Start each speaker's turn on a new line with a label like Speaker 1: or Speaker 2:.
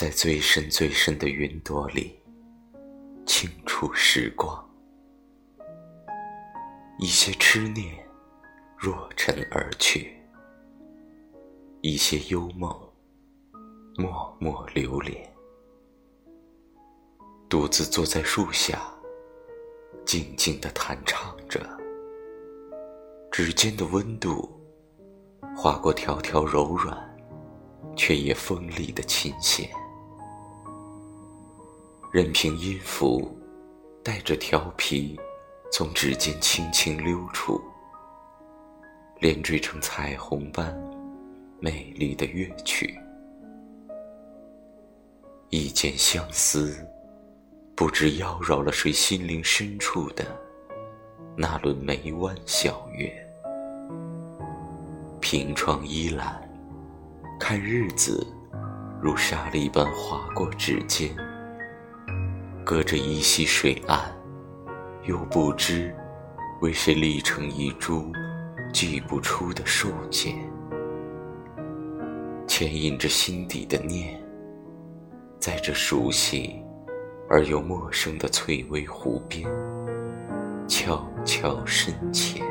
Speaker 1: 在最深最深的云朵里，清楚时光。一些痴念若尘而去，一些幽梦默默流连。独自坐在树下，静静的弹唱着，指尖的温度划过条条柔软却也锋利的琴弦。任凭音符带着调皮从指尖轻轻溜出，连缀成彩虹般美丽的乐曲。一剪相思，不知妖娆了谁心灵深处的那轮眉弯小月。凭窗依栏，看日子如沙粒般划过指尖。隔着一溪水岸，又不知为谁立成一株寄不出的树茧，牵引着心底的念，在这熟悉而又陌生的翠微湖边，悄悄深浅。